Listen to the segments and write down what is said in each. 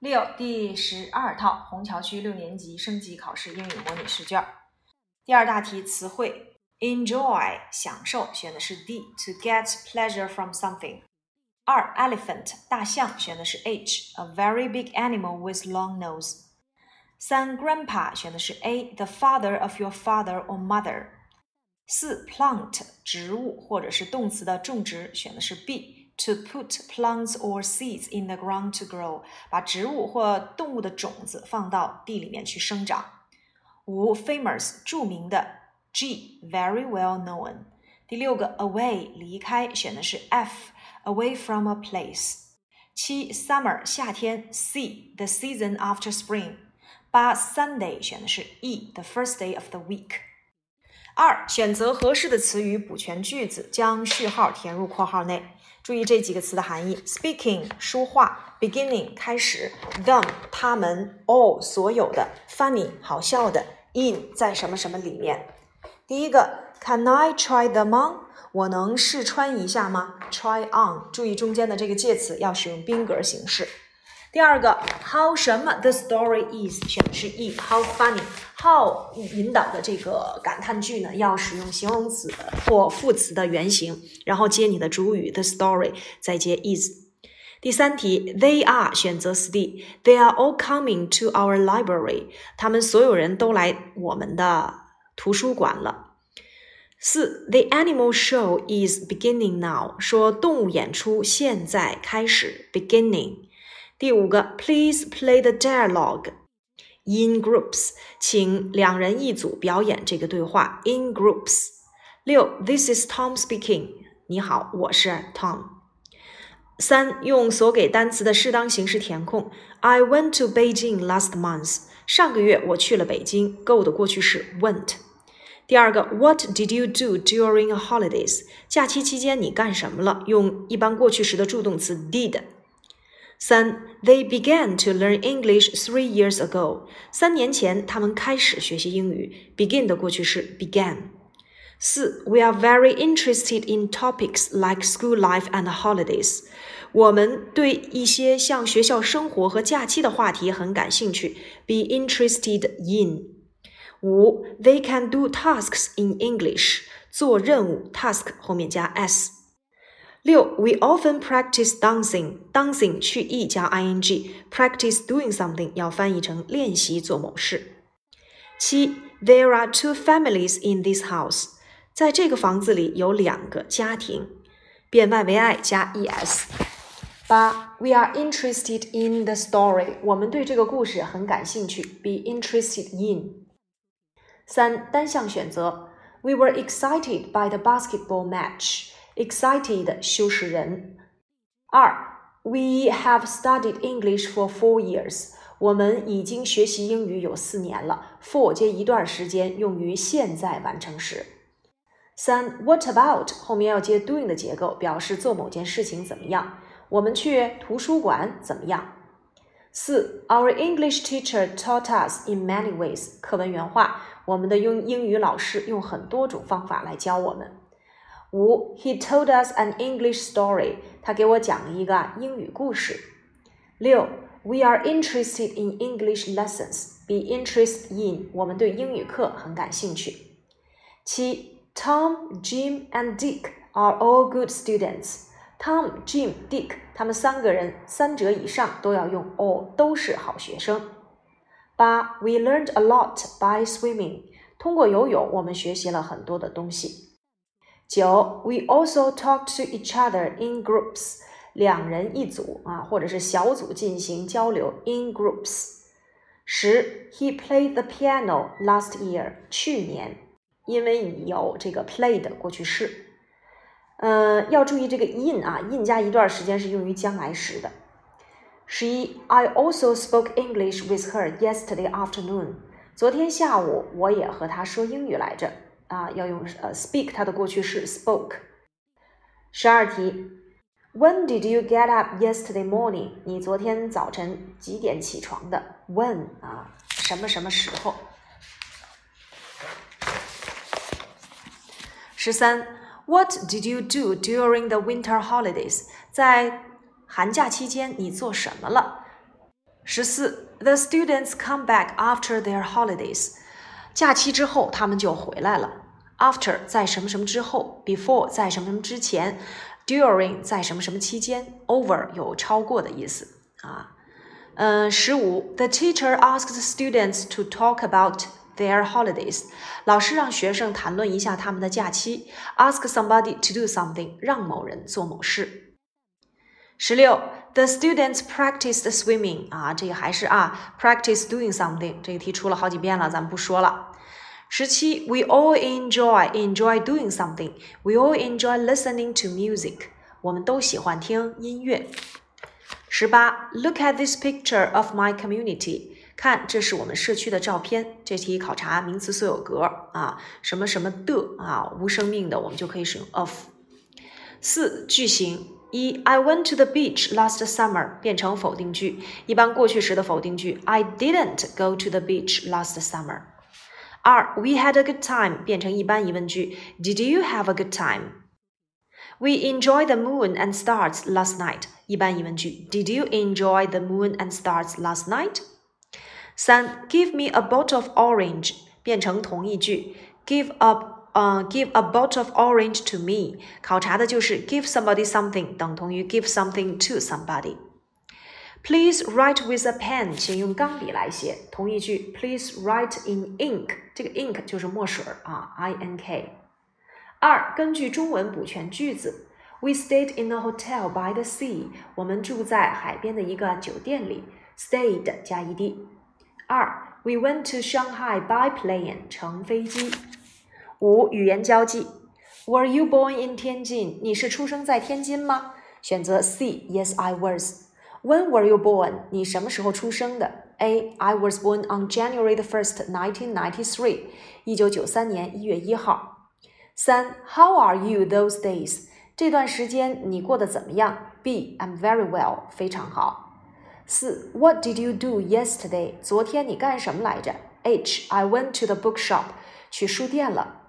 六第十二套虹桥区六年级升级考试英语模拟试卷。第二大题词汇：enjoy 享受，选的是 D；to get pleasure from something。二 elephant 大象，选的是 H；a very big animal with long nose。三 grandpa 选的是 A；the father of your father or mother。四 plant 植物或者是动词的种植，选的是 B。To put plants or seeds in the ground to grow，把植物或动物的种子放到地里面去生长。五，famous 着名的。G，very well known。第六个，away 离开，选的是 F，away from a place。七，summer 夏天。C，the season after spring。八，Sunday 选的是 E，the first day of the week。二，选择合适的词语补全句子，将序号填入括号内。 注意这几个词的含义：speaking 说话，beginning 开始，them 他们，all 所有的，funny 好笑的，in 在什么什么里面。第一个，Can I try them on？我能试穿一下吗？Try on，注意中间的这个介词要使用宾格形式。第二个，how 什么？The story is 选的是 e，how funny，how 引导的这个感叹句呢，要使用形容词或副词的原形，然后接你的主语 the story，再接 is。第三题，they are 选择 C，they are all coming to our library，他们所有人都来我们的图书馆了。四，the animal show is beginning now，说动物演出现在开始，beginning。第五个，Please play the dialogue in groups，请两人一组表演这个对话 in groups。六，This is Tom speaking。你好，我是 Tom。三，用所给单词的适当形式填空。I went to Beijing last month。上个月我去了北京。Go 的过去式 went。第二个，What did you do during a holidays？假期期间你干什么了？用一般过去时的助动词 did。 三，They began to learn English three years ago。三年前，他们开始学习英语。Begin 的过去式 began。四，We are very interested in topics like school life and holidays。我们对一些像学校生活和假期的话题很感兴趣。Be interested in。五，They can do tasks in English。做任务，task 后面加 s。 六，we often practice dancing。dancing 去 e 加 ing，practice doing something 要翻译成练习做某事。七，there are two families in this house。在这个房子里有两个家庭。变 y 为 i 加 es。八，we are interested in the story。我们对这个故事很感兴趣。be interested in。三，单项选择，we were excited by the basketball match。 Excited 修饰人。二，We have studied English for four years。我们已经学习英语有四年了。for 接一段时间，用于现在完成时。三，What about 后面要接 doing 的结构，表示做某件事情怎么样。我们去图书馆怎么样？四，Our English teacher taught us in many ways。课文原话：我们的英英语老师用很多种方法来教我们。五，He told us an English story。他给我讲了一个英语故事。六，We are interested in English lessons。Be interested in，我们对英语课很感兴趣。七，Tom, Jim and Dick are all good students。Tom, Jim, Dick，他们三个人三者以上都要用 all，都是好学生。八，We learned a lot by swimming。通过游泳，我们学习了很多的东西。 九，We also talk to each other in groups，两人一组啊，或者是小组进行交流 in groups。十，He played the piano last year，去年，因为你有这个 play 的过去式。呃，要注意这个 in 啊，in 加一段时间是用于将来时的。十一，I also spoke English with her yesterday afternoon，昨天下午我也和她说英语来着。啊，要用呃 speak 它的过去式 spoke。十二题，When did you get up yesterday morning？你昨天早晨几点起床的？When 啊，什么什么时候？十三，What did you do during the winter holidays？在寒假期间你做什么了 十四，The students come back after their holidays。 假期之后，他们就回来了。After 在什么什么之后，before 在什么什么之前，during 在什么什么期间，over 有超过的意思啊。嗯，十五，The teacher asks students to talk about their holidays。老师让学生谈论一下他们的假期。Ask somebody to do something，让某人做某事。十六 ，The students practiced swimming 啊，这个还是啊，practice doing something 这个题出了好几遍了，咱们不说了。十七，We all enjoy enjoy doing something. We all enjoy listening to music. 我们都喜欢听音乐。十八，Look at this picture of my community. 看，这是我们社区的照片。这题考察名词所有格啊，什么什么的啊，无生命的，我们就可以使用 of。四句型 一，I went to the beach last summer 变成否定句，一般过去时的否定句，I didn't go to the beach last summer。二，We had a good time 变成一般疑问句，Did you have a good time？We enjoyed the moon and stars last night 一般疑问句，Did you enjoy the moon and stars last night？三，Give me a bottle of orange 变成同义句，Give a 呃、uh, give a bottle of orange to me，考察的就是 give somebody something 等同于 give something to somebody。Please write with a pen，请用钢笔来写。同义句，Please write in ink，这个 ink 就是墨水啊，I N K。二，根据中文补全句子。We stayed in a hotel by the sea，我们住在海边的一个酒店里。Stayed 加 ed。二，We went to Shanghai by plane，乘飞机。 五，语言交际。Were you born in Tianjin？你是出生在天津吗？选择 C。Yes, I was. When were you born？你什么时候出生的？A. I was born on January the first, nineteen ninety three。一九九三年一月一号。三，How are you those days？这段时间你过得怎么样？B. I'm very well，非常好。四，What did you do yesterday？昨天你干什么来着？H，I went to the bookshop，去书店了。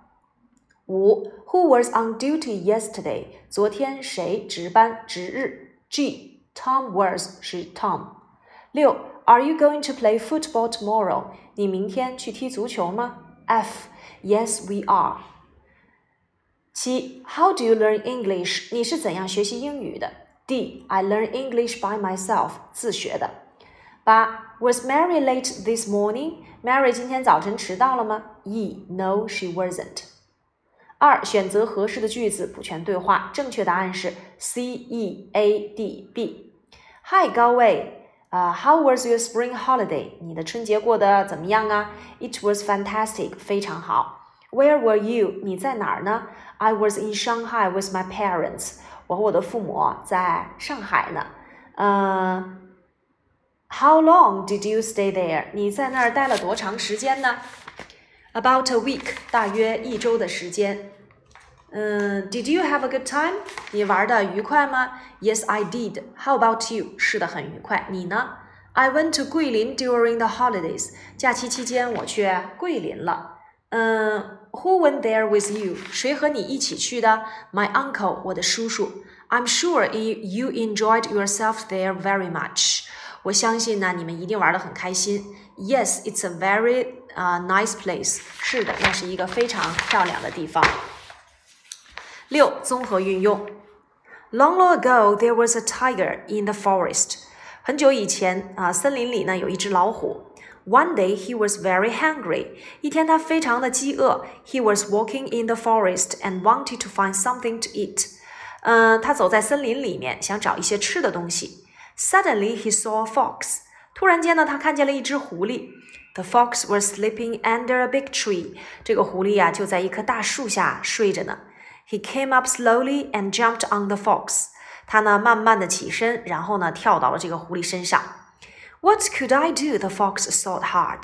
五，Who was on duty yesterday？昨天谁值班值日？G，Tom was 是 Tom。六，Are you going to play football tomorrow？你明天去踢足球吗？F，Yes we are。七，How do you learn English？你是怎样学习英语的？D. I learn English by myself，自学的。八 Was Mary late this morning? Mary 今天早晨迟到了吗？E. No, she wasn't. 二选择合适的句子补全对话，正确答案是 C E A D B。Hi 高位，啊、uh,，How was your spring holiday？你的春节过得怎么样啊？It was fantastic，非常好。Where were you？你在哪儿呢？I was in Shanghai with my parents。我和我的父母在上海呢。呃，How long did you stay there？你在那儿待了多长时间呢 ？About a week，大约一周的时间。嗯，Did you have a good time？你玩的愉快吗？Yes, I did. How about you？是的，很愉快。你呢？I went to 桂林 during the holidays。假期期间我去桂林了。嗯，Who went there with you？谁和你一起去的？My uncle，我的叔叔。I'm sure you enjoyed yourself there very much。 我相信呢，你们一定玩得很开心。Yes, it's a very 啊、uh, nice place。是的，那是一个非常漂亮的地方。六，综合运用。Long long ago, there was a tiger in the forest。很久以前啊，森林里呢有一只老虎。One day he was very hungry. 一天他非常的饥饿。He was walking in the forest and wanted to find something to eat. 嗯，他走在森林里面，想找一些吃的东西。Suddenly he saw a fox. 突然间呢，他看见了一只狐狸。The fox was sleeping under a big tree. 这个狐狸呀，就在一棵大树下睡着呢。He came up slowly and jumped on the fox. 他呢，慢慢的起身，然后呢，跳到了这个狐狸身上。What could I do? The fox thought hard.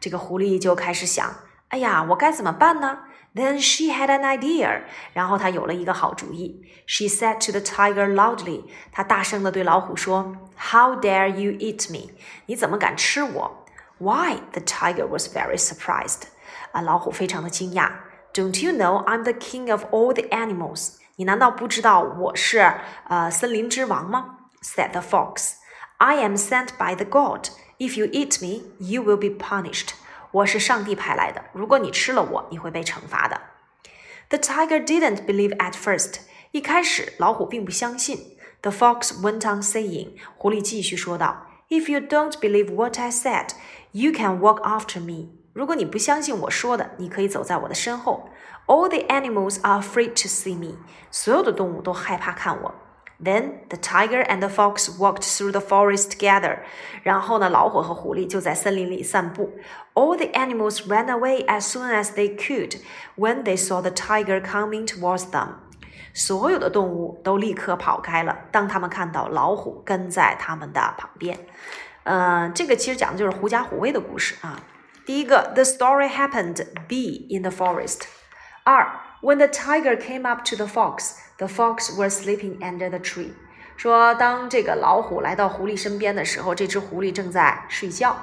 这个狐狸就开始想：哎呀，我该怎么办呢 ？Then she had an idea. 然后她有了一个好主意。She said to the tiger loudly. 她大声地对老虎说：“How dare you eat me？你怎么敢吃我？”Why? The tiger was very surprised. 啊，老虎非常的惊讶。Don't you know I'm the king of all the animals？你难道不知道我是呃森林之王吗？Said the fox. I am sent by the god. If you eat me, you will be punished. 我是上帝派来的，如果你吃了我，你会被惩罚的。The tiger didn't believe at first. 一开始，老虎并不相信。The fox went on saying. 狐狸继续说道：“If you don't believe what I said, you can walk after me. 如果你不相信我说的，你可以走在我的身后。All the animals are afraid to see me. 所有的动物都害怕看我。” Then the tiger and the fox walked through the forest together. 然后呢，老虎和狐狸就在森林里散步。All the animals ran away as soon as they could when they saw the tiger coming towards them. 所有的动物都立刻跑开了，当他们看到老虎跟在他们的旁边。嗯，这个其实讲的就是狐假虎威的故事啊。第一个，The story happened be in the forest。二 ，When the tiger came up to the fox。The fox was sleeping under the tree。说，当这个老虎来到狐狸身边的时候，这只狐狸正在睡觉。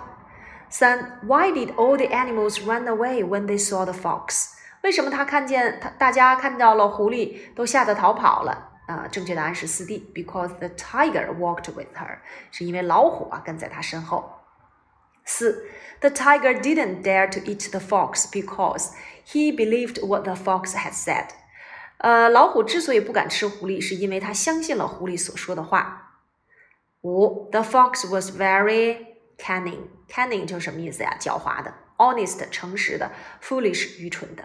三，Why did all the animals run away when they saw the fox？为什么他看见他大家看到了狐狸都吓得逃跑了？啊，正确答案是四 D。Because the tiger walked with her，是因为老虎啊跟在他身后。 四，The tiger didn't dare to eat the fox because he believed what the fox had said。呃，老虎之所以不敢吃狐狸，是因为他相信了狐狸所说的话。五，The fox was very cunning。cunning 就是什么意思呀？狡猾的，honest 诚实的，foolish 愚蠢的。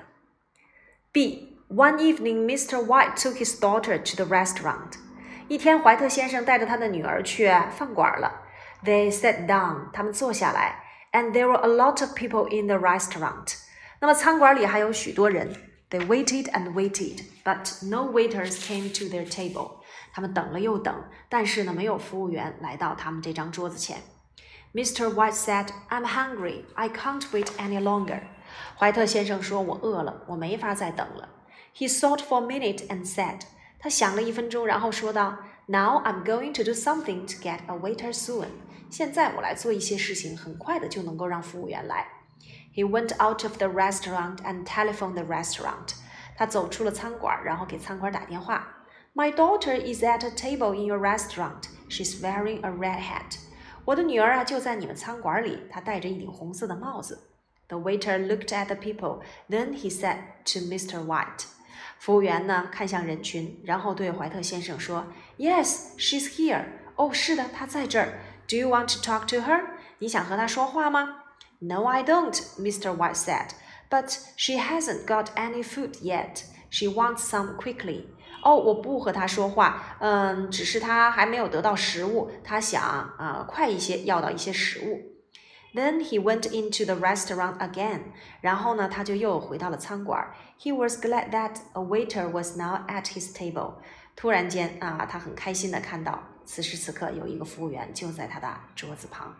B. One evening, Mr. White took his daughter to the restaurant. 一天，怀特先生带着他的女儿去饭馆了。 They sat down，他们坐下来，and there were a lot of people in the restaurant。那么餐馆里还有许多人。they waited and waited, but no waiters came to their table. 他们等了又等，但是呢，没有服务员来到他们这张桌子前。Mr. White said, "I'm hungry. I can't wait any longer." 怀特先生说：“我饿了，我没法再等了。” He thought for a minute and said, 他想了一分钟，然后说道 ：“Now I'm going to do something to get a waiter soon." 现在我来做一些事情，很快的就能够让服务员来。he went out of the restaurant and telephoned the restaurant. 他走出了餐馆，然后给餐馆打电话。My daughter is at a table in your restaurant. She's wearing a red hat. 我的女儿啊，就在你们餐馆里，她戴着一顶红色的帽子。The waiter looked at the people, then he said to Mr. White. 服务员呢，看向人群，然后对怀特先生说：“Yes, she's here. 哦，是的，她在这儿。Do you want to talk to her? 你想和她说话吗？” No, I don't, Mr. White said. But she hasn't got any food yet. She wants some quickly. 哦，我不和她说话，嗯，只是她还没有得到食物，她想啊，快一些要到一些食物。Then he went into the restaurant again. 然后呢，他就又回到了餐馆。He was glad that a waiter was now at his table. 突然间啊，他很开心的看到，此时此刻有一个服务员就在他的桌子旁。